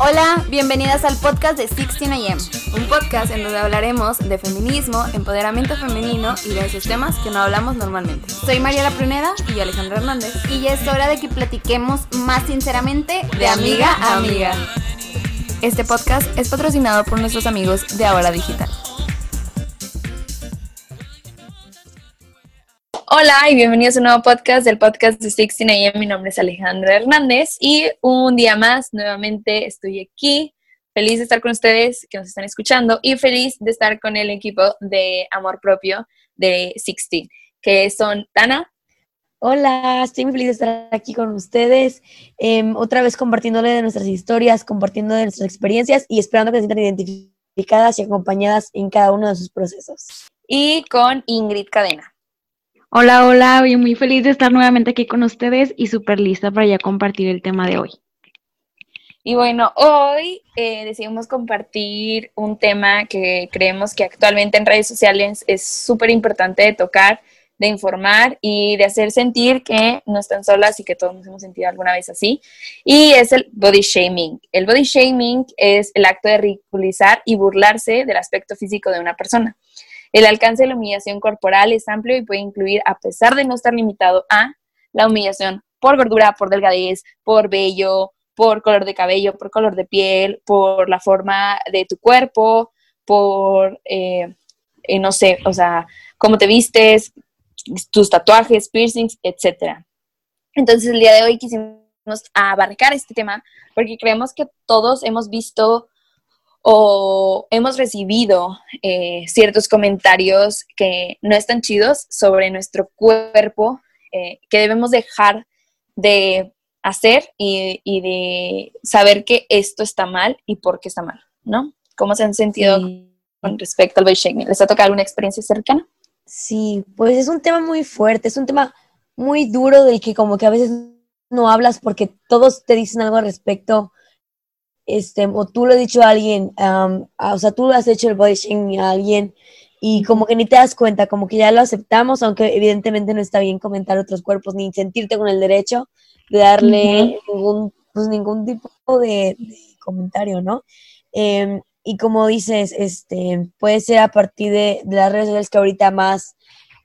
Hola, bienvenidas al podcast de 16am, un podcast en donde hablaremos de feminismo, empoderamiento femenino y de esos temas que no hablamos normalmente. Soy Mariela Pruneda y Alejandra Hernández y ya es hora de que platiquemos más sinceramente de amiga a amiga. Este podcast es patrocinado por nuestros amigos de Ahora Digital. Hola y bienvenidos a un nuevo podcast del podcast de 16am. Mi nombre es Alejandra Hernández y un día más nuevamente estoy aquí. Feliz de estar con ustedes que nos están escuchando y feliz de estar con el equipo de Amor Propio de 16, que son Tana. Hola, estoy muy feliz de estar aquí con ustedes, em, otra vez compartiéndole de nuestras historias, compartiendo de nuestras experiencias y esperando que se sientan identificadas y acompañadas en cada uno de sus procesos. Y con Ingrid Cadena. Hola, hola, hoy muy feliz de estar nuevamente aquí con ustedes y súper lista para ya compartir el tema de hoy. Y bueno, hoy eh, decidimos compartir un tema que creemos que actualmente en redes sociales es súper importante de tocar, de informar y de hacer sentir que no están solas y que todos nos hemos sentido alguna vez así. Y es el body shaming. El body shaming es el acto de ridiculizar y burlarse del aspecto físico de una persona. El alcance de la humillación corporal es amplio y puede incluir, a pesar de no estar limitado a, la humillación por gordura, por delgadez, por vello, por color de cabello, por color de piel, por la forma de tu cuerpo, por, eh, eh, no sé, o sea, cómo te vistes, tus tatuajes, piercings, etc. Entonces, el día de hoy quisimos abarcar este tema porque creemos que todos hemos visto o hemos recibido eh, ciertos comentarios que no están chidos sobre nuestro cuerpo, eh, que debemos dejar de hacer y, de saber que esto está mal y por qué está mal, ¿no? ¿Cómo se han sentido con respecto al body shaming? ¿Les ha tocado alguna experiencia cercana? Sí, pues es un tema muy fuerte, es un tema muy duro del que como que a veces no hablas porque todos te dicen algo al respecto este, o tú lo has dicho a alguien, o sea, tú has hecho el body shaming a alguien y como que ni te das cuenta, como que ya lo aceptamos, aunque evidentemente no está bien comentar otros cuerpos ni sentirte con el derecho de darle ningún, pues, ningún tipo de, comentario, ¿no? Em, y como dices, este, puede ser a partir de, de, las redes sociales que ahorita más,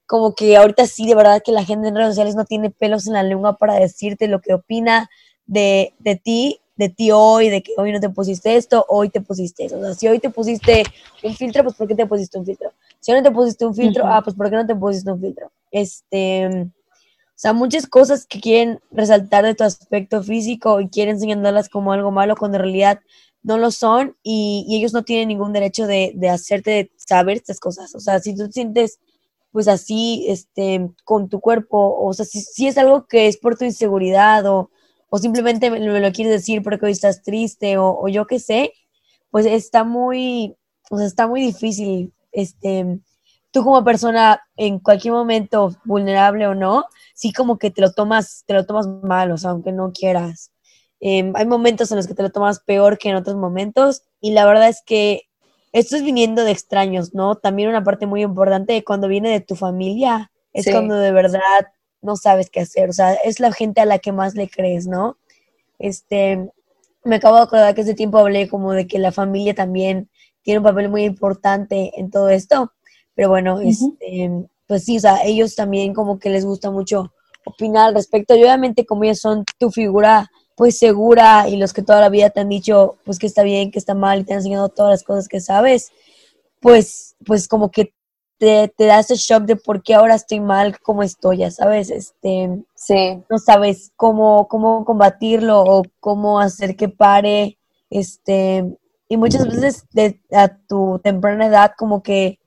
como que ahorita sí, de verdad que la gente en redes sociales no tiene pelos en la lengua para decirte lo que opina de, de ti de ti hoy, de que hoy no te pusiste esto, hoy te pusiste eso. O sea, si hoy te pusiste un filtro, pues ¿por qué te pusiste un filtro? Si hoy no te pusiste un filtro, ah, pues ¿por qué no te pusiste un filtro? Este, o sea, muchas cosas que quieren resaltar de tu aspecto físico y quieren señalarlas como algo malo cuando en realidad no lo son y, ellos no tienen ningún derecho de, de, hacerte saber estas cosas. O sea, si tú te sientes pues así, este, con tu cuerpo, o sea, si, si es algo que es por tu inseguridad o o simplemente me, lo quieres decir porque hoy estás triste o, yo qué sé, pues está muy, o sea, está muy difícil, este, tú como persona en cualquier momento, vulnerable o no, sí como que te lo tomas, te lo tomas mal, o sea, aunque no quieras. Em, hay momentos en los que te lo tomas peor que en otros momentos y la verdad es que esto es viniendo de extraños, ¿no? También una parte muy importante cuando viene de tu familia, es cuando de verdad no sabes qué hacer, o sea, es la gente a la que más le crees, ¿no? Este, me acabo de acordar que hace tiempo hablé como de que la familia también tiene un papel muy importante en todo esto, pero bueno, este, pues sí, o sea, ellos también como que les gusta mucho opinar al respecto, y obviamente como ellos son tu figura pues segura y los que toda la vida te han dicho pues que está bien, que está mal y te han enseñado todas las cosas que sabes, pues, pues como que te, te da ese shock de por qué ahora estoy mal como estoy, ya sabes, este, sí. no sabes cómo, cómo combatirlo o cómo hacer que pare, este, y muchas veces de, a tu temprana edad como que,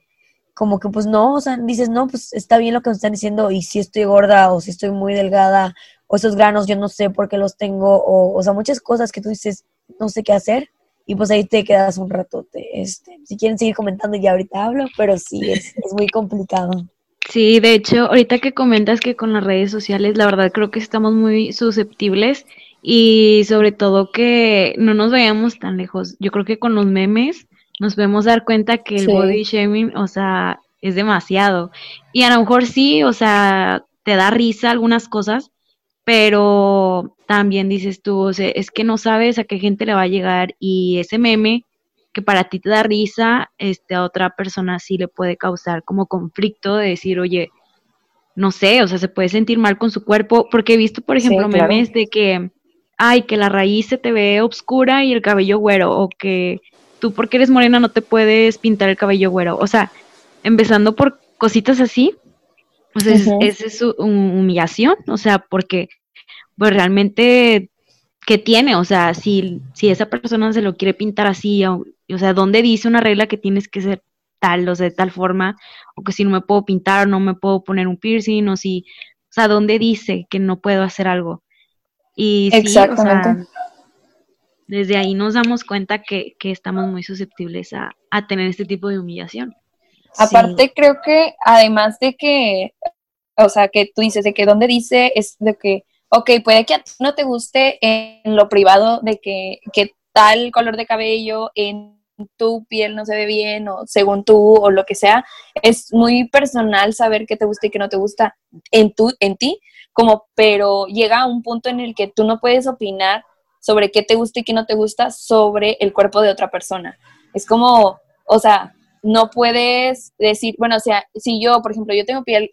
como que pues no, o sea, dices, no, pues está bien lo que me están diciendo y si estoy gorda o si estoy muy delgada o esos granos yo no sé por qué los tengo o, o sea, muchas cosas que tú dices, no sé qué hacer y pues ahí te quedas un rato. Este, si quieren seguir comentando, ya ahorita hablo, pero sí, es, muy complicado. Sí, de hecho, ahorita que comentas que con las redes sociales, la verdad creo que estamos muy susceptibles y sobre todo que no nos vayamos tan lejos. Yo creo que con los memes nos podemos dar cuenta que el body shaming, o sea, es demasiado. Y a lo mejor sí, o sea, te da risa algunas cosas, pero también dices tú, o sea, es que no sabes a qué gente le va a llegar y ese meme que para ti te da risa, este, a otra persona sí le puede causar como conflicto de decir, oye, no sé, o sea, se puede sentir mal con su cuerpo, porque he visto, por ejemplo, memes de que, ay, que la raíz se te ve oscura y el cabello güero, o que tú porque eres morena no te puedes pintar el cabello güero, o sea, empezando por cositas así, pues es, es, humillación, o sea, porque pues realmente, ¿qué tiene? O sea, si, si esa persona se lo quiere pintar así, o, o sea, ¿dónde dice una regla que tienes que ser tal, o sea, de tal forma, o que si no me puedo pintar, no me puedo poner un piercing, o si, o sea, ¿dónde dice que no puedo hacer algo? Y Exactamente. desde ahí nos damos cuenta que, que estamos muy susceptibles a, a, tener este tipo de humillación. Aparte, creo que además de que, o sea, que tú dices de que donde dice es de que, ok, puede que a ti no te guste en lo privado de que, que tal color de cabello en tu piel no se ve bien o según tú o lo que sea, es muy personal saber qué te gusta y qué no te gusta en, tu, en ti, como, pero llega a un punto en el que tú no puedes opinar sobre qué te gusta y qué no te gusta sobre el cuerpo de otra persona. Es como, o sea, no puedes decir, bueno, o sea, si yo, por ejemplo, yo tengo piel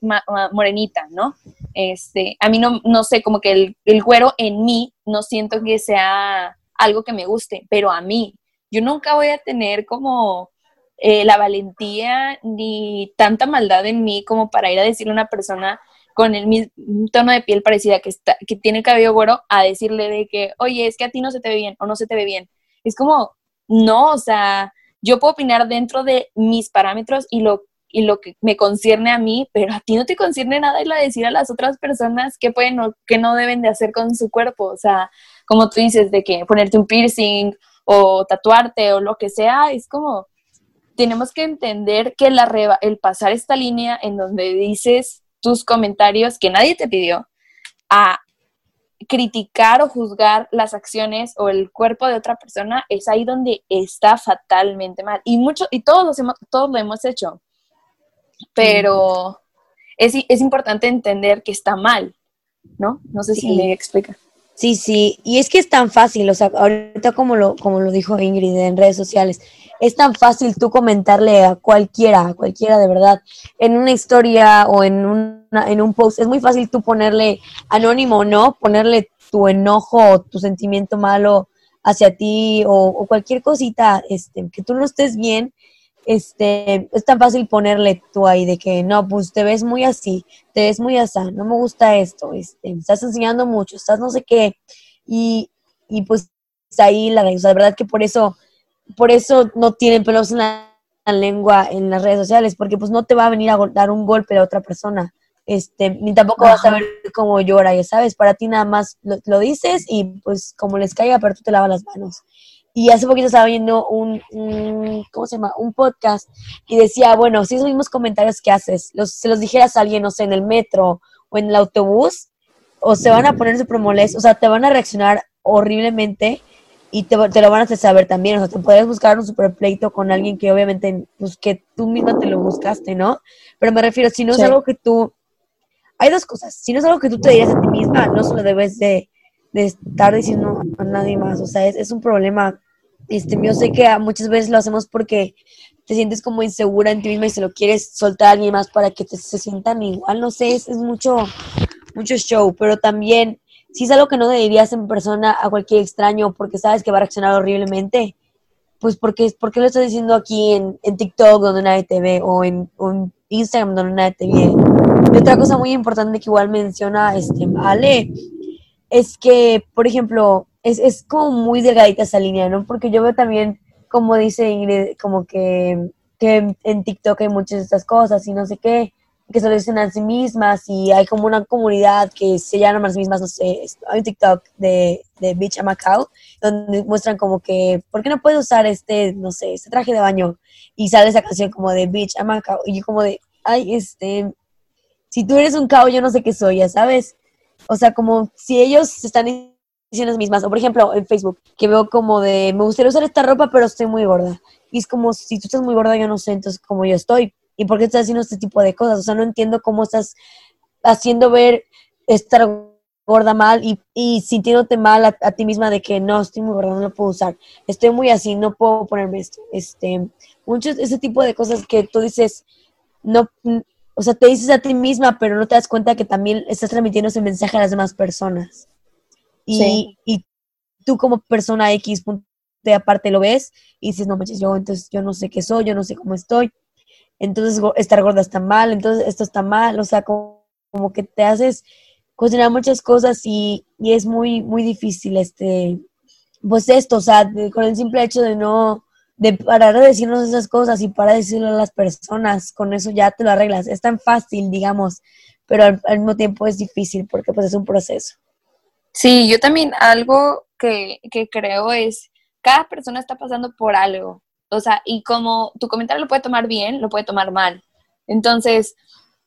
morenita, ¿no? Este, a mí no, no sé, como que el, güero en mí no siento que sea algo que me guste, pero a mí, yo nunca voy a tener como eh, la valentía ni tanta maldad en mí como para ir a decirle a una persona con el mismo tono de piel parecida que, está, que tiene el cabello güero a decirle de que, oye, es que a ti no se te ve bien o no se te ve bien. Es como, no, o sea, yo puedo opinar dentro de mis parámetros y lo, y lo que me concierne a mí, pero a ti no te concierne nada y lo decir a las otras personas qué pueden o qué no deben de hacer con su cuerpo. O sea, como tú dices, de que ponerte un piercing o tatuarte o lo que sea, es como, tenemos que entender que la el pasar esta línea en donde dices tus comentarios que nadie te pidió, a criticar o juzgar las acciones o el cuerpo de otra persona, es ahí donde está fatalmente mal. Y mucho, y todos, hemos, todos lo hemos hecho. Pero es, es importante entender que está mal, ¿no? No sé si me explica. Sí, sí, y es que es tan fácil, o sea, ahorita como lo, como lo dijo Ingrid en redes sociales, es tan fácil tú comentarle a cualquiera, a cualquiera de verdad, en una historia o en, una, en un post, es muy fácil tú ponerle anónimo, ¿no? Ponerle tu enojo tu sentimiento malo hacia ti o, o cualquier cosita, este, que tú no estés bien este, es tan fácil ponerle tú ahí de que no, pues te ves muy así, te ves muy así, no me gusta esto, este, estás enseñando mucho, estás no sé qué, y, y pues ahí la, o sea, de verdad que por eso, por eso no tienen pelos en la, lengua en las redes sociales, porque pues no te va a venir a dar un golpe a otra persona, este, ni tampoco vas a ver cómo llora, ya sabes, para ti nada más lo, lo dices y pues como les caiga, pero tú te lavas las manos. Y hace poquito estaba viendo un, ¿cómo se llama? Un podcast y decía, bueno, si esos mismos comentarios que haces, los, se los dijeras a alguien, no sé, en el metro o en el autobús, o se van a poner súper molestos, o sea, te van a reaccionar horriblemente y te, te, lo van a hacer saber también, o sea, te podrías buscar un super pleito con alguien que obviamente, pues que tú misma te lo buscaste, ¿no? Pero me refiero, si no es algo que tú, hay dos cosas, si no es algo que tú te dirías a ti misma, no solo debes de, de estar diciendo a nadie más, o sea, es, es un problema este, yo sé que muchas veces lo hacemos porque te sientes como insegura en ti misma y se lo quieres soltar a alguien más para que te, se sientan igual, no sé, es, mucho, mucho show, pero también si es algo que no dirías en persona a cualquier extraño porque sabes que va a reaccionar horriblemente, pues porque, porque lo estás diciendo aquí en, en TikTok donde nadie te ve o en, Instagram donde nadie te ve. Y otra cosa muy importante que igual menciona este, Ale es que, por ejemplo, es, es como muy delgadita esa línea, ¿no? Porque yo veo también, como dice Ingrid, como que, que en TikTok hay muchas de estas cosas y no sé qué, que se dicen a sí mismas y hay como una comunidad que se llama a sí mismas, no sé, hay un TikTok de, de Beach a Macau, donde muestran como que, ¿por qué no puedes usar este, no sé, este traje de baño? Y sale esa canción como de Beach a Macau y yo como de, ay, este, si tú eres un cao, yo no sé qué soy, ya sabes. O sea, como si ellos están mismas. O por ejemplo, en Facebook, que veo como de, me gustaría usar esta ropa, pero estoy muy gorda. Y es como, si tú estás muy gorda, yo no sé entonces cómo yo estoy. ¿Y por qué estás haciendo este tipo de cosas? O sea, no entiendo cómo estás haciendo ver estar gorda mal y, y sintiéndote mal a, a, ti misma de que no, estoy muy gorda, no lo puedo usar, estoy muy así, no puedo ponerme esto. Este, muchos, ese tipo de cosas que tú dices, no, o sea, te dices a ti misma, pero no te das cuenta que también estás transmitiendo ese mensaje a las demás personas. Y, sí. y tú como persona X, de aparte lo ves y dices, no manches, yo entonces yo no sé qué soy, yo no sé cómo estoy. Entonces estar gorda está mal, entonces esto está mal, o sea, como, que te haces cocinar muchas cosas y, y, es muy, muy difícil este, pues esto, o sea, con el simple hecho de no, de parar de decirnos esas cosas y para decirlo a las personas, con eso ya te lo arreglas. Es tan fácil, digamos, pero al, al, mismo tiempo es difícil porque pues es un proceso. Sí, yo también algo que, que creo es, cada persona está pasando por algo, o sea, y como tu comentario lo puede tomar bien, lo puede tomar mal. Entonces,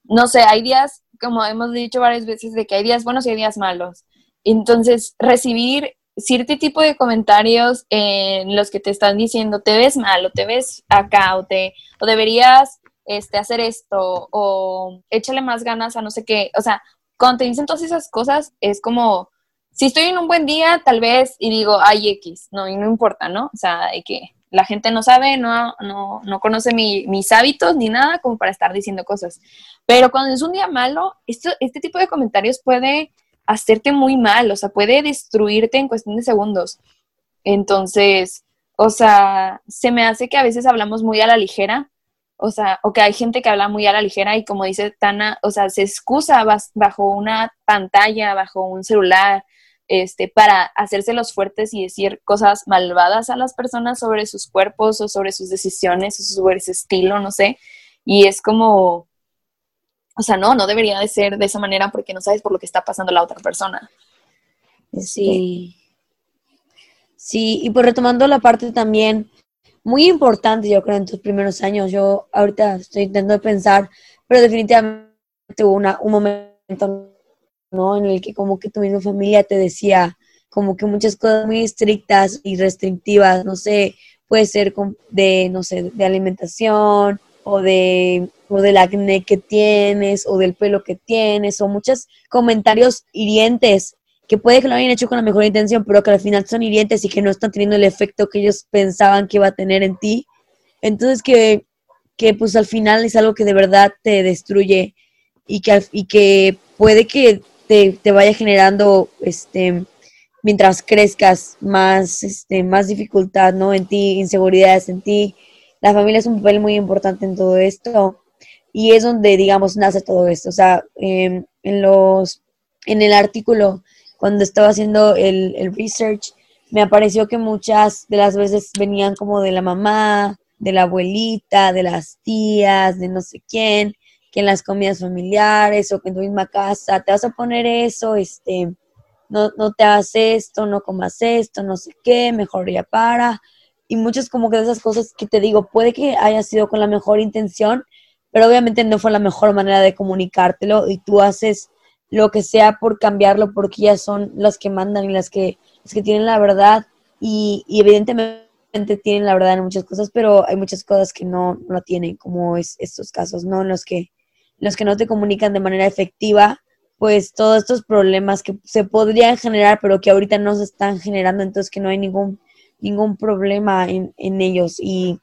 no sé, hay días, como hemos dicho varias veces, de que hay días buenos y hay días malos. Entonces, recibir cierto tipo de comentarios en los que te están diciendo te ves mal o te ves acá o te o deberías este hacer esto o échale más ganas a no sé qué, o sea, cuando te dicen todas esas cosas es como si estoy en un buen día, tal vez y digo, ay X, no, y no importa, ¿no? O sea, de que la gente no sabe, no, no, no conoce mi, mis hábitos ni nada como para estar diciendo cosas. Pero cuando es un día malo, esto, este tipo de comentarios puede hacerte muy mal, o sea, puede destruirte en cuestión de segundos. Entonces, o sea, se me hace que a veces hablamos muy a la ligera, o sea, o que hay gente que habla muy a la ligera y como dice Tana, o sea, se excusa bajo una pantalla, bajo un celular, este, para hacerse los fuertes y decir cosas malvadas a las personas sobre sus cuerpos o sobre sus decisiones o sobre ese estilo, no sé. Y es como, o sea, no, no debería de ser de esa manera porque no sabes por lo que está pasando la otra persona. Sí. Sí, y pues retomando la parte también muy importante, yo creo, en tus primeros años, yo ahorita estoy intentando pensar, pero definitivamente hubo una, un momento, ¿no? En el que como que tu misma familia te decía como que muchas cosas muy estrictas y restrictivas, no sé, puede ser de, no sé, de alimentación o de o del acné que tienes, o del pelo que tienes, o muchos comentarios hirientes que puede que lo hayan hecho con la mejor intención, pero que al final son hirientes y que no están teniendo el efecto que ellos pensaban que iba a tener en ti. Entonces que, que pues al final es algo que de verdad te destruye y que, y que puede que te, vaya generando este mientras crezcas más, este, más dificultad ¿no? en ti, inseguridades en ti. La familia es un papel muy importante en todo esto y es donde, digamos, nace todo esto. O sea, eh, en, los, en el artículo, cuando estaba haciendo el, el research, me apareció que muchas de las veces venían como de la mamá, de la abuelita, de las tías, de no sé quién, en las comidas familiares o que en tu misma casa te vas a poner eso, este, no, no te hagas esto, no comas esto, no sé qué, mejor ya para. Y muchas como que de esas cosas que te digo, puede que haya sido con la mejor intención, pero obviamente no fue la mejor manera de comunicártelo y tú haces lo que sea por cambiarlo porque ellas son las que mandan y las que, las que tienen la verdad y, evidentemente tienen la verdad en muchas cosas, pero hay muchas cosas que no, no tienen, como es estos casos, ¿no? En los que, los que no te comunican de manera efectiva, pues todos estos problemas que se podrían generar, pero que ahorita no se están generando, entonces que no hay ningún, ningún problema en, en ellos. Y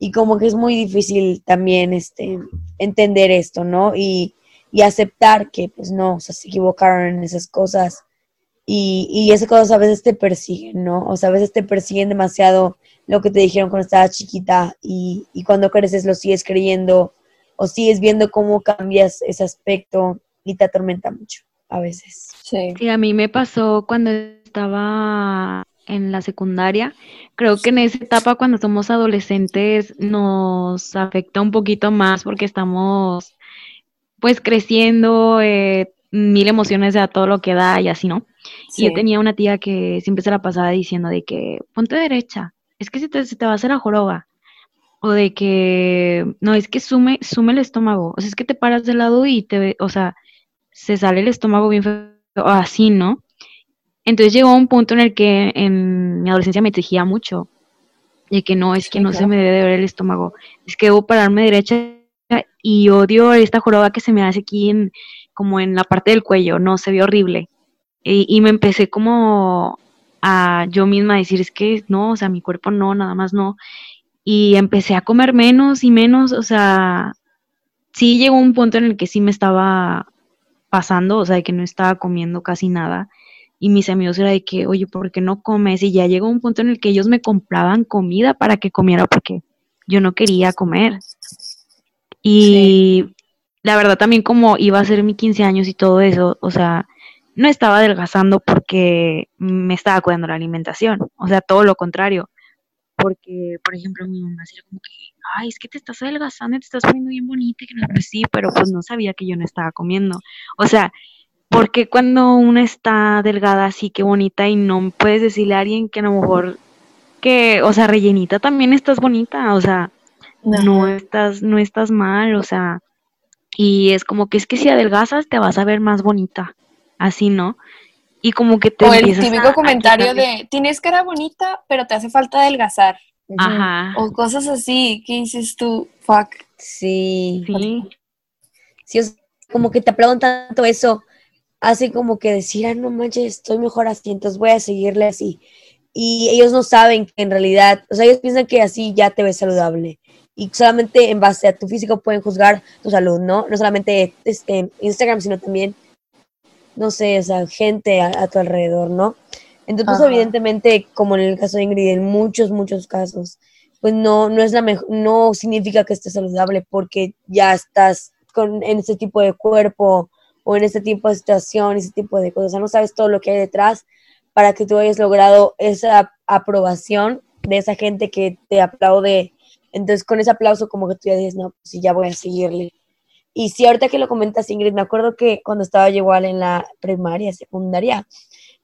y como que es muy difícil también este, entender esto, ¿no? Y, y aceptar que pues no, o sea, se equivocaron en esas cosas y, y esas cosas a veces te persiguen, ¿no? O sea, a veces te persiguen demasiado lo que te dijeron cuando estabas chiquita y, y cuando creces lo sigues creyendo o sigues viendo cómo cambias ese aspecto y te atormenta mucho a veces. Sí. sí, a mí me pasó cuando estaba en la secundaria. Creo que en esa etapa cuando somos adolescentes nos afecta un poquito más porque estamos pues creciendo, eh, mil emociones de a todo lo que da y así, ¿no? Y yo tenía una tía que siempre se la pasaba diciendo de que ponte derecha, es que se te, se te va a hacer la joroba. O de que, no, es que sume, sume el estómago. O sea, es que te paras de lado y te, o sea, se sale el estómago bien feo, así, ¿no? Entonces llegó un punto en el que en mi adolescencia me exigía mucho, de que no, es que no se me debe de ver el estómago, es que debo pararme derecha y odio esta joroba que se me hace aquí en, como en la parte del cuello, no, se ve horrible. Y, y, me empecé como a yo misma decir, es que no, o sea, mi cuerpo no, nada más no. Y empecé a comer menos y menos, o sea, sí llegó un punto en el que sí me estaba pasando, o sea, de que no estaba comiendo casi nada. Y mis amigos era de que, oye, ¿por qué no comes? Y ya llegó un punto en el que ellos me compraban comida para que comiera porque yo no quería comer. Y la verdad también como iba a ser mi 15 años y todo eso, o sea, no estaba adelgazando porque me estaba cuidando la alimentación, o sea, todo lo contrario. Porque, por ejemplo, mi mamá decía como que, ay, es que te estás adelgazando y te estás poniendo bien bonita, que no, pues sí, pero pues no sabía que yo no estaba comiendo. O sea, porque cuando una está delgada así, que bonita, y no puedes decirle a alguien que a lo mejor, que, o sea, rellenita también estás bonita, o sea, no estás, no estás mal, o sea, y es como que es que si adelgazas te vas a ver más bonita, así, ¿no? Y como que te O el típico comentario de, tienes cara bonita, pero te hace falta adelgazar. Ajá. O cosas así, ¿qué dices tú? Fuck. Sí. Sí. Sí, es como que te aplauden tanto eso, hace como que decir, ah, no manches, estoy mejor así, entonces voy a seguirle así. Y ellos no saben que en realidad, o sea, ellos piensan que así ya te ves saludable. Y solamente en base a tu físico pueden juzgar tu salud, ¿no? No solamente este, Instagram, sino también no sé, o sea, gente a, tu alrededor, ¿no? Entonces, pues, evidentemente, como en el caso de Ingrid, en muchos, muchos casos, pues no, no es la mejor, no significa que estés saludable porque ya estás con, en ese tipo de cuerpo o en ese tipo de situación, ese tipo de cosas. O sea, no sabes todo lo que hay detrás para que tú hayas logrado esa aprobación de esa gente que te aplaude. Entonces, con ese aplauso, como que tú ya dices, no, pues sí, ya voy a seguirle. Y si ahorita que lo comentas, Ingrid, me acuerdo que cuando estaba yo igual en la primaria, secundaria,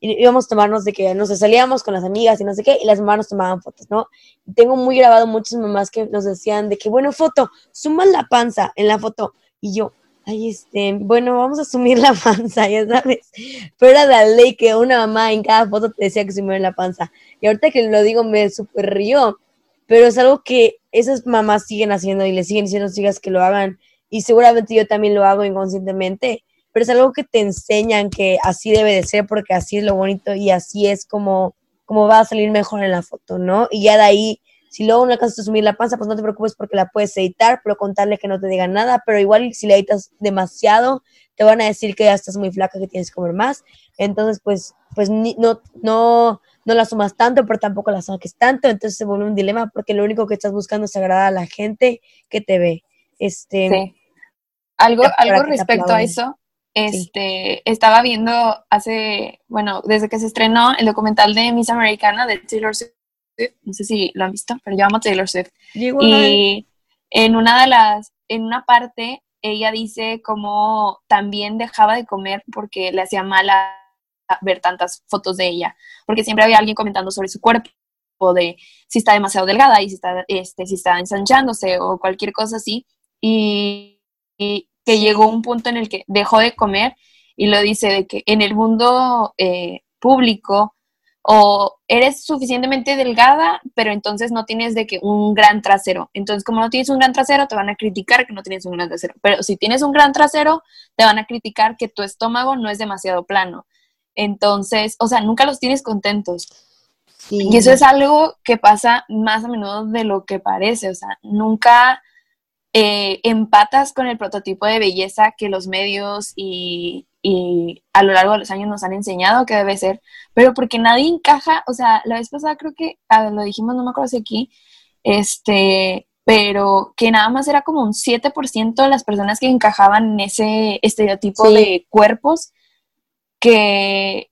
íbamos a tomarnos de que nos salíamos con las amigas y no sé qué, y las mamás nos tomaban fotos, ¿no? tengo muy grabado muchas mamás que nos decían de que, bueno, foto, suman la panza en la foto. Y yo, ay, este, bueno, vamos a sumir la panza, ya sabes. Pero era la ley que una mamá en cada foto te decía que sumieran la panza. Y ahorita que lo digo me super río, pero es algo que esas mamás siguen haciendo y le siguen diciendo a sus hijas que lo hagan y seguramente yo también lo hago inconscientemente, pero es algo que te enseñan que así debe de ser porque así es lo bonito y así es como, como va a salir mejor en la foto, ¿no? Y ya de ahí, si luego no alcanzas a subir la panza, pues no te preocupes porque la puedes editar, pero contarle que no te digan nada, pero igual si la editas demasiado, te van a decir que ya estás muy flaca, que tienes que comer más, entonces pues, pues no, no, no la sumas tanto, pero tampoco la saques tanto, entonces se vuelve un dilema porque lo único que estás buscando es agradar a la gente que te ve. Este, Algo, algo respecto a eso, este, estaba viendo hace, bueno, desde que se estrenó el documental de Miss Americana de Taylor Swift, no sé si lo han visto, pero yo amo Taylor Swift. y en una de las, en una parte, ella dice como también dejaba de comer porque le hacía mal a ver tantas fotos de ella, porque siempre había alguien comentando sobre su cuerpo o de si está demasiado delgada y si está, este, si está ensanchándose o cualquier cosa así. Y, que llegó un punto en el que dejó de comer y lo dice de que en el mundo eh, público o eres suficientemente delgada, pero entonces no tienes de que un gran trasero. Entonces, como no tienes un gran trasero, te van a criticar que no tienes un gran trasero. Pero si tienes un gran trasero, te van a criticar que tu estómago no es demasiado plano. Entonces, o sea, nunca los tienes contentos. Y eso es algo que pasa más a menudo de lo que parece. O sea, nunca eh, empatas con el prototipo de belleza que los medios y, a lo largo de los años nos han enseñado que debe ser, pero porque nadie encaja, o sea, la vez pasada creo que lo dijimos, no me acuerdo si aquí, este, pero que nada más era como un 7% de las personas que encajaban en ese estereotipo de cuerpos que,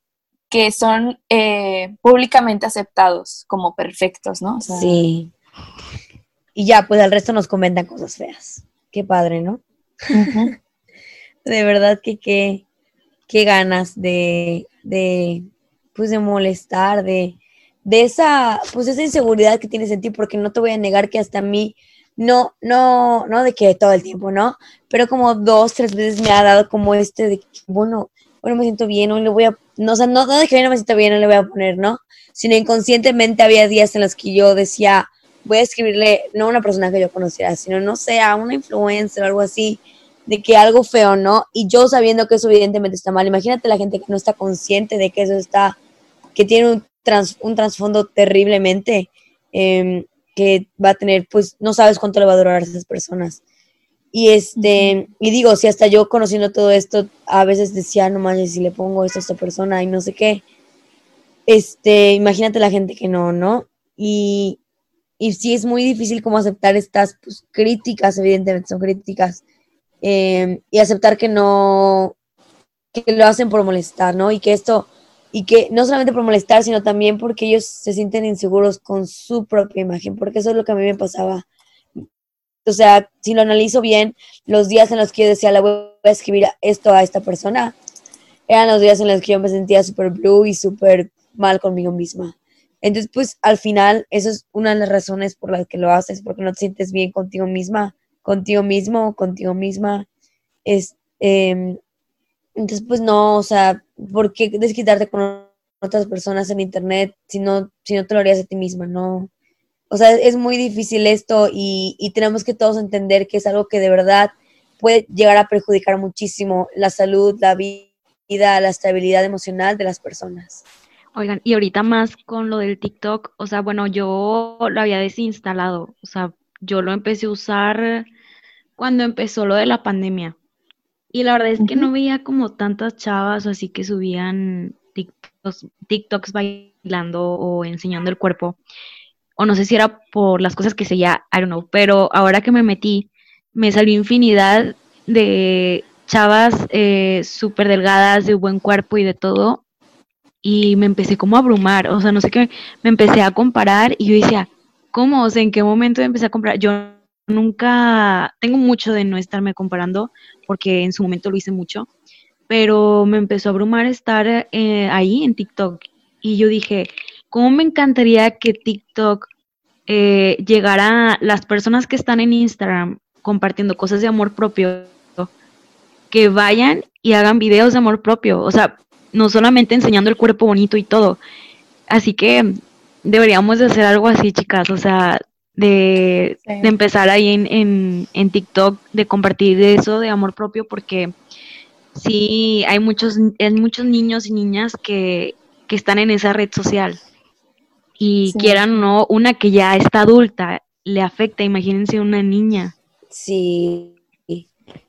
que son eh, públicamente aceptados como perfectos, ¿no? sí. Y ya, pues al resto nos comentan cosas feas. Qué padre, ¿no? de verdad que qué, qué ganas de, de, pues de molestar, de, de esa, pues esa inseguridad que tienes en ti, porque no te voy a negar que hasta a mí, no, no, no de que todo el tiempo, ¿no? Pero como dos, tres veces me ha dado como este de que, bueno, bueno, me siento bien, hoy le voy a, no, o sea, no, no de que no me siento bien, no le voy a poner, ¿no? Sino inconscientemente había días en los que yo decía, voy a escribirle, no a una persona que yo conociera, sino, no sé, a una influencer o algo así, de que algo feo, ¿no? Y yo sabiendo que eso evidentemente está mal, imagínate la gente que no está consciente de que eso está, que tiene un, un trasfondo terriblemente, em, que va a tener, pues no sabes cuánto le va a durar a esas personas. Y este, y digo, si hasta yo conociendo todo esto, a veces decía, no manches, si le pongo esto a esta persona y no sé qué. Este, imagínate la gente que no, ¿no? Y, y sí es muy difícil como aceptar estas pues, críticas, evidentemente son críticas, Em, y aceptar que no, que lo hacen por molestar, ¿no? Y que esto, y que no solamente por molestar, sino también porque ellos se sienten inseguros con su propia imagen, porque eso es lo que a mí me pasaba. O sea, si lo analizo bien, los días en los que yo decía, le voy a escribir esto a esta persona, eran los días en los que yo me sentía súper blue y súper mal conmigo misma. Entonces, pues al final, eso es una de las razones por las que lo haces, porque no te sientes bien contigo misma contigo mismo, contigo misma. Es, em, entonces, pues no, o sea, ¿por qué desquitarte con otras personas en internet si no, si no te lo harías a ti misma? No. O sea, es muy difícil esto y, y tenemos que todos entender que es algo que de verdad puede llegar a perjudicar muchísimo la salud, la vida, la estabilidad emocional de las personas. Oigan, y ahorita más con lo del TikTok, o sea, bueno, yo lo había desinstalado, o sea, yo lo empecé a usar cuando empezó lo de la pandemia. Y la verdad es que no veía como tantas chavas así que subían TikToks, TikToks bailando o enseñando el cuerpo. O no sé si era por las cosas que seguía, I don't know. Pero ahora que me metí, me salió infinidad de chavas eh, súper delgadas, de buen cuerpo y de todo. Y me empecé como a abrumar. O sea, no sé qué, me empecé a comparar y yo decía, ¿cómo? O sea, ¿en qué momento empecé a comparar? Yo nunca, tengo mucho de no estarme comparando, porque en su momento lo hice mucho, pero me empezó a abrumar estar eh, ahí en TikTok. Y yo dije, ¿cómo me encantaría que TikTok eh, llegara a las personas que están en Instagram compartiendo cosas de amor propio, que vayan y hagan videos de amor propio? O sea, no solamente enseñando el cuerpo bonito y todo. Así que deberíamos de hacer algo así, chicas. O sea, de, empezar ahí en, en, TikTok, de compartir eso de amor propio, porque sí, hay muchos, hay muchos niños y niñas que, están en esa red social. Y quieran o no, una que ya está adulta, le afecta, imagínense una niña. Sí,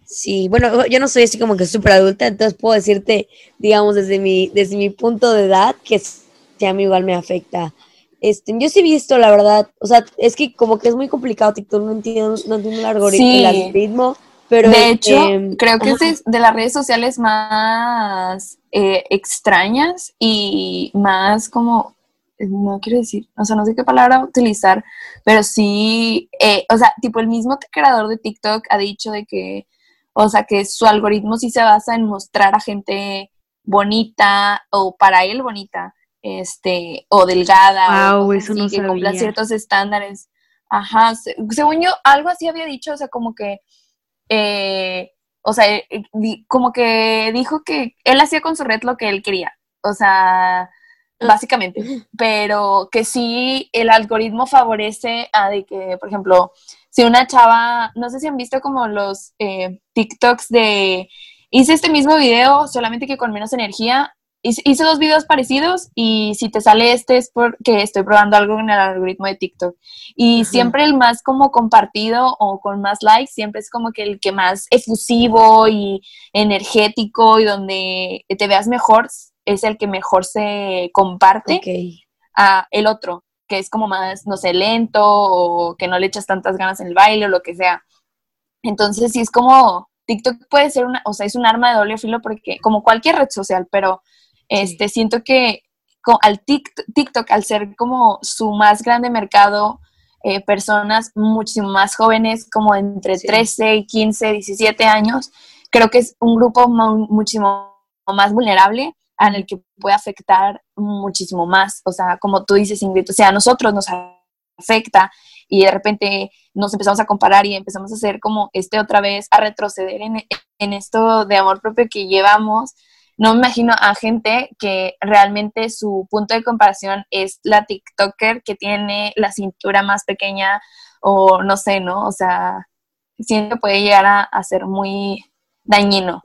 sí, bueno, yo no soy así como que súper adulta, entonces puedo decirte, digamos, desde mi, desde mi punto de edad, que a mí igual me afecta. Este, yo sí he visto, la verdad, o sea, es que como que es muy complicado TikTok, no entiendo, no entiendo el algoritmo, pero... De hecho, em, creo que es de, las redes sociales más eh, extrañas y más como, no quiero decir, o sea, no sé qué palabra utilizar, pero sí, eh, o sea, tipo el mismo creador de TikTok ha dicho de que, o sea, que su algoritmo sí se basa en mostrar a gente bonita o para él bonita este, o delgada, o que cumpla ciertos estándares. Ajá, según yo, algo así había dicho, o sea, como que, eh, o sea, eh, como que dijo que él hacía con su red lo que él quería, o sea, ah. básicamente, pero que sí el algoritmo favorece a de que, por ejemplo, si una chava, no sé si han visto como los eh, TikToks de, hice este mismo video, solamente que con menos energía, hice dos videos parecidos y si te sale este es porque estoy probando algo en el algoritmo de TikTok. Y siempre el más como compartido o con más likes, siempre es como que el que más efusivo y energético y donde te veas mejor es el que mejor se comparte a el otro, que es como más, no sé, lento o que no le echas tantas ganas en el baile o lo que sea. Entonces sí es como TikTok puede ser una, o sea, es un arma de doble filo porque como cualquier red social, pero este, Siento que al TikTok, al ser como su más grande mercado, eh, personas muchísimo más jóvenes, como entre 13, 15, 17 años, creo que es un grupo muchísimo más vulnerable en el que puede afectar muchísimo más. O sea, como tú dices, Ingrid, o sea, a nosotros nos afecta y de repente nos empezamos a comparar y empezamos a hacer como este otra vez, a retroceder en, en esto de amor propio que llevamos no me imagino a gente que realmente su punto de comparación es la TikToker que tiene la cintura más pequeña o no sé, ¿no? O sea, siento que puede llegar a, ser muy dañino.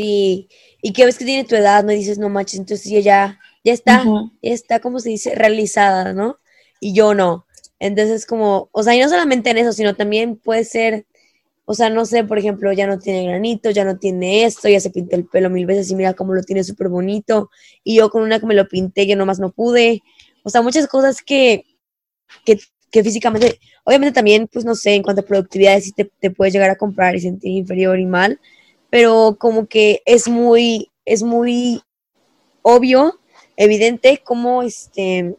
Sí, y que ves que tiene tu edad, no dices, no manches, entonces ella ya, ya está, ya está, como se dice, realizada, ¿no? Y yo no. Entonces, como, o sea, y no solamente en eso, sino también puede ser, o sea, no sé, por ejemplo, ya no tiene granito, ya no tiene esto, ya se pintó el pelo mil veces y mira cómo lo tiene súper bonito. Y yo con una que me lo pinté, yo nomás no pude. O sea, muchas cosas que, que, que físicamente, obviamente también, pues no sé, en cuanto a productividad, sí te, te puedes llegar a comprar y sentir inferior y mal, pero como que es muy, es muy obvio, evidente, como este,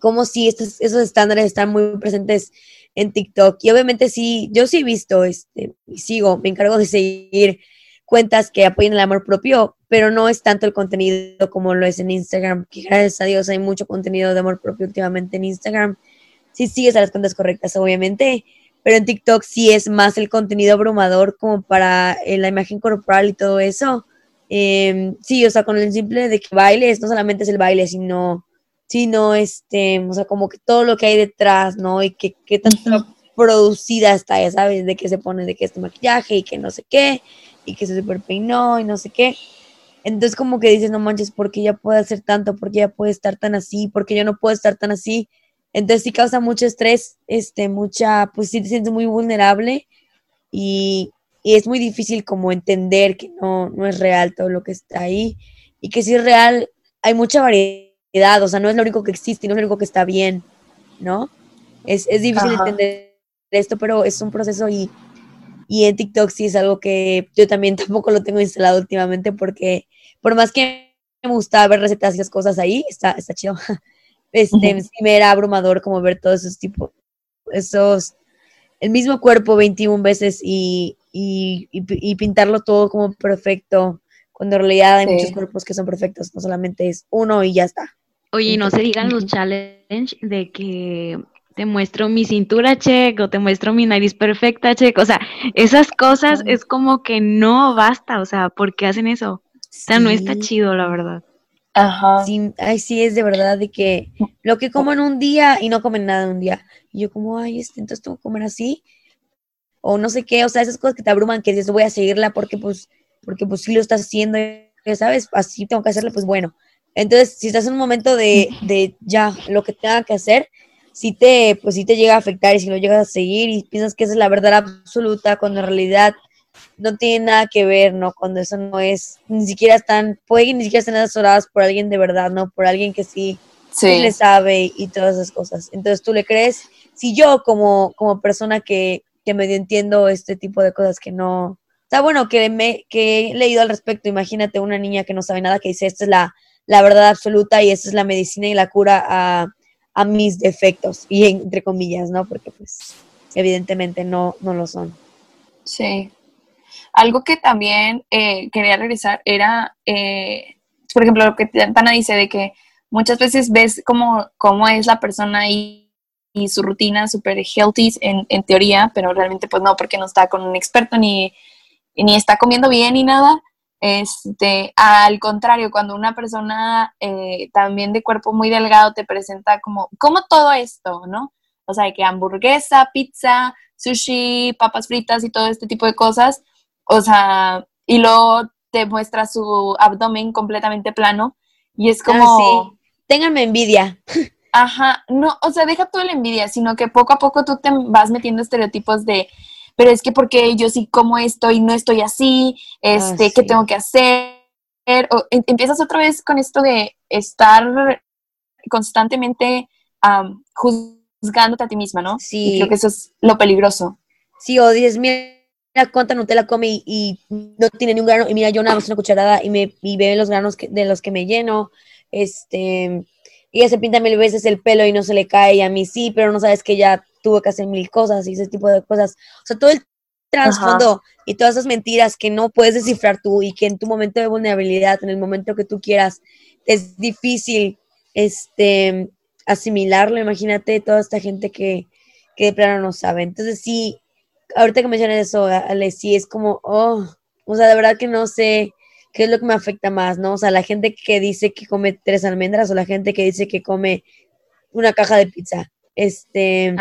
como si estos, esos estándares están muy presentes en TikTok. Y obviamente sí, yo sí he visto, este, y sigo, me encargo de seguir cuentas que apoyen el amor propio, pero no es tanto el contenido como lo es en Instagram, que gracias a Dios hay mucho contenido de amor propio últimamente en Instagram. Sí sigues a las cuentas correctas, obviamente, pero en TikTok sí es más el contenido abrumador como para eh, la imagen corporal y todo eso. Em, sí, o sea, con el simple de que bailes, no solamente es el baile, sino, sino este, o sea, como que todo lo que hay detrás, ¿no? Y que, que tanto producida está, ya sabes, de que se pone de que este maquillaje y que no sé qué, y que se super peinó y no sé qué. Entonces como que dices, no manches, porque ella puede hacer tanto? porque ella puede estar tan así? porque yo no puedo estar tan así? Entonces sí causa mucho estrés, este, mucha, pues sí te sientes muy vulnerable y, es muy difícil como entender que no, no es real todo lo que está ahí y que si es real hay mucha variedad, o sea, no es lo único que existe y no es lo único que está bien, ¿no? Es, difícil entender esto, pero es un proceso y, y en TikTok sí es algo que yo también tampoco lo tengo instalado últimamente porque por más que me gusta ver recetas y esas cosas ahí, está, está chido. Este, sí me era abrumador como ver todos esos tipos, esos, el mismo cuerpo 21 veces y, y, pintarlo todo como perfecto, cuando en realidad hay muchos cuerpos que son perfectos, no solamente es uno y ya está. Oye, no se digan los challenge de que te muestro mi cintura check o te muestro mi nariz perfecta check, o sea, esas cosas es como que no basta, o sea, ¿por qué hacen eso? O sea, no está chido, la verdad. Ajá. Sí, ay, sí, es de verdad de que lo que como en un día y no comen nada en un día. Y yo como, ay, este, entonces tengo que comer así. O no sé qué, o sea, esas cosas que te abruman, que dices, voy a seguirla porque pues, porque pues sí lo estás haciendo, ¿sabes? Así tengo que hacerlo, pues bueno. Entonces, si estás en un momento de, de ya, lo que tenga que hacer, si te, pues sí te llega a afectar y si lo llegas a seguir y piensas que esa es la verdad absoluta, cuando en realidad no tiene nada que ver, ¿no? Cuando eso no es, ni siquiera están, puede que ni siquiera estén asesoradas por alguien de verdad, ¿no? Por alguien que sí, sí. le sabe y todas esas cosas. Entonces tú le crees, si yo como, como persona que, que medio entiendo este tipo de cosas que no, está bueno, que, me, que he leído al respecto, imagínate una niña que no sabe nada, que dice, esta es la, la verdad absoluta y esta es la medicina y la cura a, a mis defectos, y entre comillas, ¿no? Porque pues evidentemente no, no lo son. Sí. Algo que también eh, quería regresar era, eh, por ejemplo, lo que Tana dice de que muchas veces ves cómo, cómo es la persona y, su rutina súper healthy en, teoría, pero realmente pues no, porque no está con un experto ni, ni está comiendo bien ni nada. Este, al contrario, cuando una persona eh, también de cuerpo muy delgado te presenta como, como todo esto, ¿no? O sea, que hamburguesa, pizza, sushi, papas fritas y todo este tipo de cosas, o sea, y luego te muestra su abdomen completamente plano y es como... Ah, sí. Ténganme envidia. Ajá, no, o sea, deja toda la envidia, sino que poco a poco tú te vas metiendo estereotipos de, pero es que porque yo sí como esto y no estoy así, este, ah, ¿qué tengo que hacer? O, em, empiezas otra vez con esto de estar constantemente juzgándote a ti misma, ¿no? Sí. creo que eso es lo peligroso. Sí, o dices, mira, cuánta Nutella come y, no tiene ni un grano, y mira, yo nada más una cucharada y me y ve los granos de los que me lleno, este, y ella se pinta mil veces el pelo y no se le cae, y a mí sí, pero no sabes que ya tuvo que hacer mil cosas y ese tipo de cosas. O sea, todo el trasfondo y todas esas mentiras que no puedes descifrar tú y que en tu momento de vulnerabilidad, en el momento que tú quieras, es difícil este asimilarlo. Imagínate toda esta gente que, que de plano no sabe. Entonces sí, ahorita que mencionas eso, Ale, sí es como, oh, o sea, de verdad que no sé qué es lo que me afecta más, ¿no? O sea, la gente que dice que come tres almendras o la gente que dice que come una caja de pizza. Este,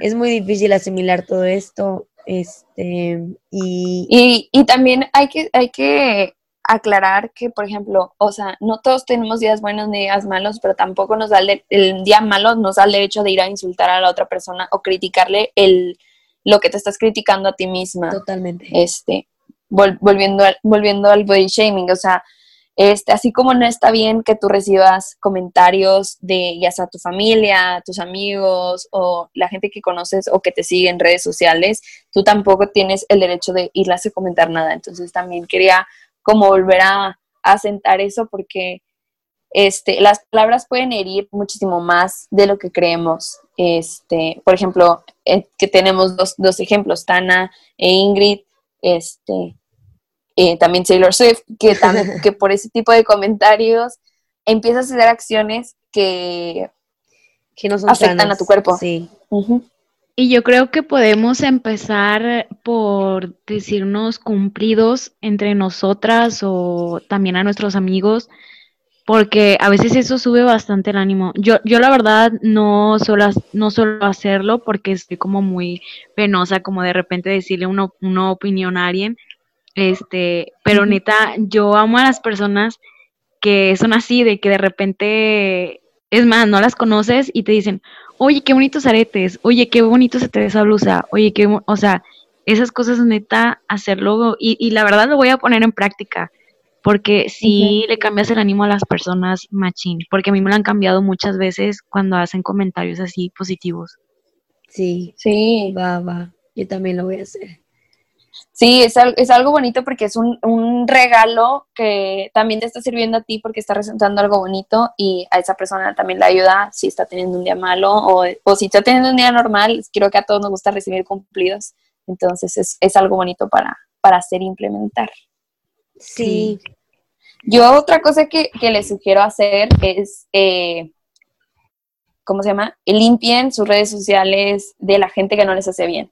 es muy difícil asimilar todo esto. Este, y, Y, y también hay que, hay que aclarar que, por ejemplo, o sea, no todos tenemos días buenos ni días malos, pero tampoco nos da el, el día malo nos da el derecho de ir a insultar a la otra persona o criticarle el, lo que te estás criticando a ti misma. totalmente. Este, vol- volviendo, al, volviendo al body shaming, o sea, este, así como no está bien que tú recibas comentarios de ya sea tu familia, tus amigos o la gente que conoces o que te sigue en redes sociales, tú tampoco tienes el derecho de irlas a comentar nada. Entonces también quería como volver a, a sentar eso porque este, las palabras pueden herir muchísimo más de lo que creemos. Este, por ejemplo, eh, que tenemos dos, dos ejemplos, Tana e Ingrid, este, eh, también Taylor Swift, que, tam- que por ese tipo de comentarios empiezas a hacer acciones que... que no son afectan sanas. a tu cuerpo. Sí. Y yo creo que podemos empezar por decirnos cumplidos entre nosotras o también a nuestros amigos, porque a veces eso sube bastante el ánimo. Yo, yo la verdad no suelo, no suelo hacerlo porque estoy como muy penosa, como de repente decirle una, una opinión a alguien, este, pero neta, yo amo a las personas que son así, de que de repente, es más, no las conoces y te dicen, oye, qué bonitos aretes, oye, qué bonito se te ve esa blusa, oye, qué, bo-". o sea, esas cosas neta, hacerlo, y, y la verdad lo voy a poner en práctica, porque sí le cambias el ánimo a las personas, machín, porque a mí me lo han cambiado muchas veces cuando hacen comentarios así positivos. Sí, Sí, va, va. Yo también lo voy a hacer. Sí, es, es algo bonito porque es un, un regalo que también te está sirviendo a ti porque está resultando algo bonito y a esa persona también le ayuda si está teniendo un día malo o, o si está teniendo un día normal. Creo que a todos nos gusta recibir cumplidos. Entonces es, es algo bonito para, para hacer e implementar. Sí. Yo otra cosa que, que les sugiero hacer es, eh, ¿cómo se llama? Limpien sus redes sociales de la gente que no les hace bien.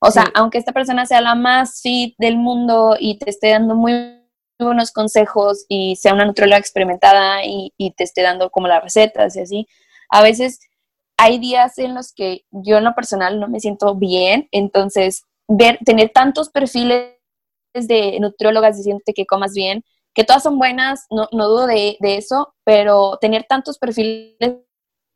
O sea, Sí. aunque esta persona sea la más fit del mundo y te esté dando muy buenos consejos y sea una nutrióloga experimentada y, y te esté dando como las recetas y así, a veces hay días en los que yo en lo personal no me siento bien, entonces ver, tener tantos perfiles de nutriólogas diciéndote que comas bien, que todas son buenas, no, no dudo de, de eso, pero tener tantos perfiles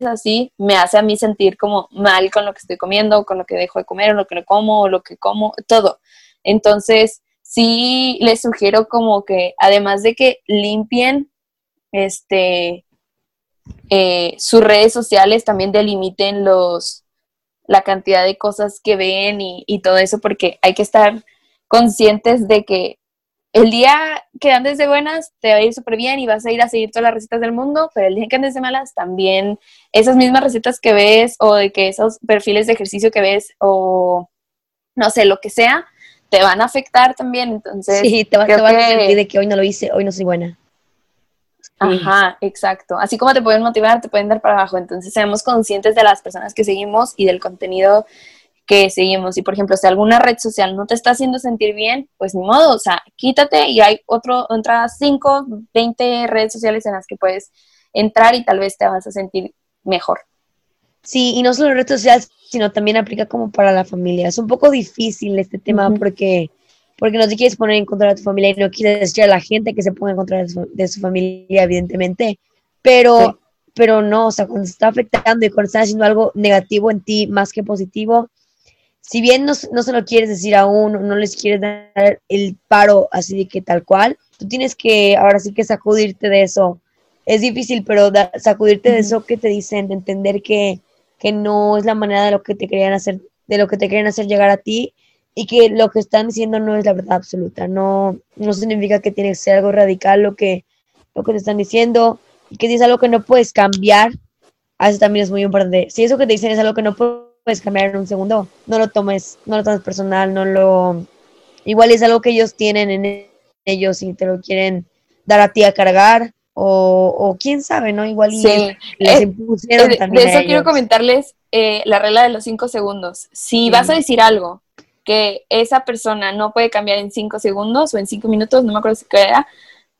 así me hace a mí sentir como mal con lo que estoy comiendo, con lo que dejo de comer, o lo que no como, o lo que como, todo. Entonces, sí les sugiero como que además de que limpien este eh, sus redes sociales, también delimiten los la cantidad de cosas que ven y, y todo eso, porque hay que estar conscientes de que el día que andes de buenas te va a ir súper bien y vas a ir a seguir todas las recetas del mundo, pero el día que andes de malas también esas mismas recetas que ves o de que esos perfiles de ejercicio que ves o no sé, lo que sea, te van a afectar también. Entonces, Sí, te, va- te vas a sentir de que hoy no lo hice, hoy no soy buena. Ajá, exacto. Así como te pueden motivar, te pueden dar para abajo. Entonces, seamos conscientes de las personas que seguimos y del contenido que seguimos. Y, por ejemplo, si alguna red social no te está haciendo sentir bien, pues ni modo, o sea, quítate y hay otro, otras 5, 20 redes sociales en las que puedes entrar y tal vez te vas a sentir mejor. Sí, y no solo en redes sociales, sino también aplica como para la familia. Es un poco difícil este tema porque, porque no te quieres poner en contra de tu familia y no quieres decir a la gente que se ponga en contra de su, de su familia, evidentemente. Pero, Sí. pero no, o sea, cuando está afectando y cuando está haciendo algo negativo en ti más que positivo, si bien no, no se lo quieres decir aún, no les quieres dar el paro así de que tal cual, tú tienes que ahora sí que sacudirte de eso. Es difícil, pero da- sacudirte de eso que te dicen, de entender que, que no es la manera de lo que te querían hacer, de lo que te quieren hacer llegar a ti y que lo que están diciendo no es la verdad absoluta. No, no significa que tiene que ser algo radical lo que, lo que te están diciendo y que si es algo que no puedes cambiar, a eso también es muy importante. Si eso que te dicen es algo que no puedes cambiar en un segundo, no lo tomes, no lo tomes personal, no lo... Igual es algo que ellos tienen en ellos y te lo quieren dar a ti a cargar o, o quién sabe, ¿no? Igual y Sí. les Eh, impusieron de, también de a eso quiero comentarles eh, la regla de los cinco segundos. Si Sí. vas a decir algo que esa persona no puede cambiar en cinco segundos o en cinco minutos, no me acuerdo si era,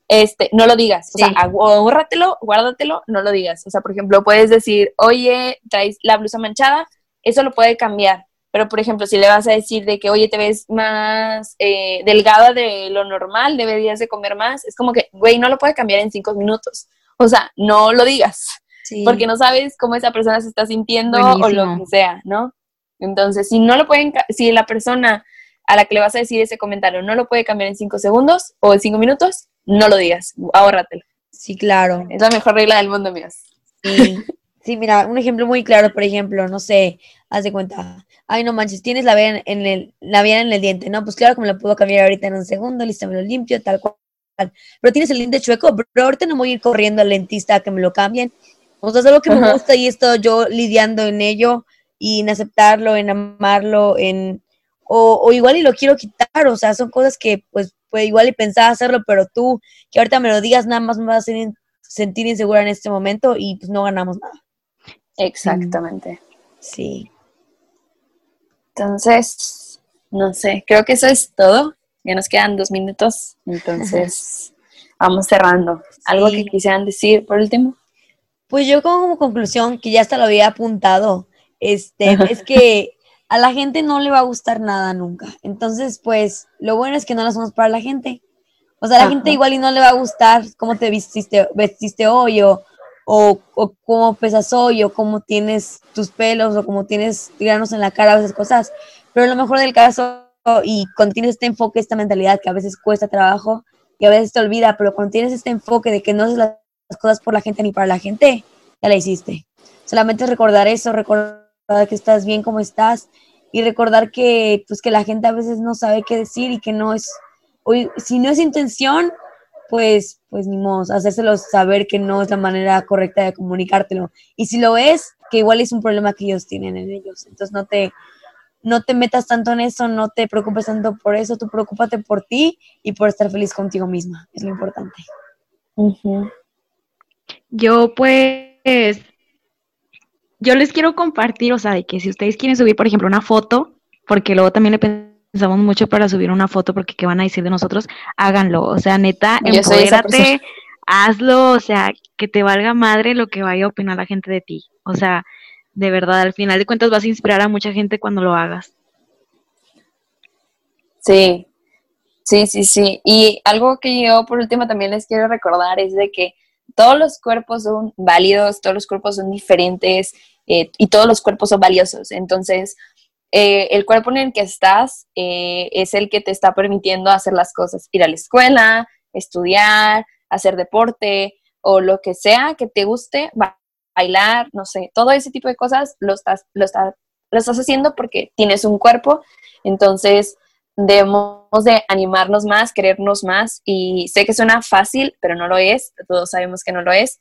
este, no lo digas. O sea, ahórratelo, guárdatelo, no lo digas. O sea, por ejemplo, puedes decir, oye, traes la blusa manchada, eso lo puede cambiar. pero por ejemplo, si le vas a decir de que, oye, te ves más eh, delgada de lo normal, deberías de comer más, es como que, güey, no lo puede cambiar en cinco minutos. O sea, no lo digas, porque no sabes cómo esa persona se está sintiendo o lo que sea, ¿no? Entonces, si no lo pueden, si la persona a la que le vas a decir ese comentario no lo puede cambiar en cinco segundos o en cinco minutos, no lo digas, ahórratelo. Sí, claro. Es la mejor regla del mundo. Sí. sí, mira, un ejemplo muy claro, por ejemplo, no sé, haz de cuenta, ay, no manches, tienes la vena en el, la en el diente, ¿no? Pues claro que me lo puedo cambiar ahorita en un segundo, listo, me lo limpio, tal cual. Pero tienes el diente chueco, pero ahorita no voy a ir corriendo al dentista a que me lo cambien. O sea, es algo que me gusta y estoy yo lidiando en ello y en aceptarlo, en amarlo, en o, igual y lo quiero quitar, o sea, son cosas que pues, pues igual y pensaba hacerlo, pero tú que ahorita me lo digas nada más me vas a sentir insegura en este momento y pues no ganamos nada. Exactamente. Sí. Entonces, no sé, creo que eso es todo. Ya nos quedan dos minutos, entonces vamos cerrando. ¿Algo que quisieran decir por último? Pues yo como conclusión, que ya hasta lo había apuntado, este, es que a la gente no le va a gustar nada nunca. Entonces, pues, lo bueno es que no lo hacemos para la gente. O sea, a la gente igual y no le va a gustar cómo te vestiste, vestiste hoy o, o, cómo pesas hoy o cómo tienes tus pelos o cómo tienes granos en la cara o esas cosas. Pero lo mejor del caso, y cuando tienes este enfoque, esta mentalidad que a veces cuesta trabajo y a veces te olvida, pero cuando tienes este enfoque de que no haces las cosas por la gente ni para la gente, ya la hiciste. Solamente recordar eso, recordar que estás bien como estás y recordar que pues que la gente a veces no sabe qué decir y que no es si no es intención pues pues ni modo hacérselo saber que no es la manera correcta de comunicártelo. Y si lo es que igual es un problema que ellos tienen en ellos. Entonces no te no te metas tanto en eso no te preocupes tanto por eso tú preocúpate por ti y por estar feliz contigo misma es lo importante. Yo pues yo les quiero compartir, o sea, de que si ustedes quieren subir, por ejemplo, una foto, porque luego también le pensamos mucho para subir una foto, porque qué van a decir de nosotros, háganlo. O sea, neta, empodérate, hazlo, o sea, que te valga madre lo que vaya a opinar la gente de ti. O sea, de verdad, al final de cuentas vas a inspirar a mucha gente cuando lo hagas. Sí, sí, sí, sí. Y algo que yo por último también les quiero recordar es de que todos los cuerpos son válidos, todos los cuerpos son diferentes eh, y todos los cuerpos son valiosos. Entonces, eh, el cuerpo en el que estás eh, es el que te está permitiendo hacer las cosas, ir a la escuela, estudiar, hacer deporte o lo que sea que te guste, bailar, no sé, todo ese tipo de cosas lo estás, lo, lo estás haciendo porque tienes un cuerpo. Entonces, debemos de animarnos más, querernos más y sé que suena fácil, pero no lo es, todos sabemos que no lo es,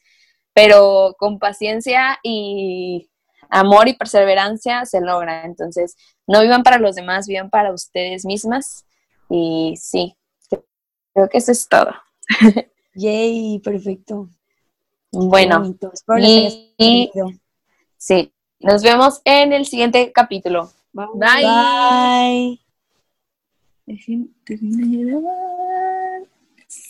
pero con paciencia y amor y perseverancia se logra. Entonces, no vivan para los demás, vivan para ustedes mismas y sí, creo que eso es todo. Yay, perfecto. Bueno, y, sí, nos vemos en el siguiente capítulo. Bye. Bye. Dejen, termina de grabar.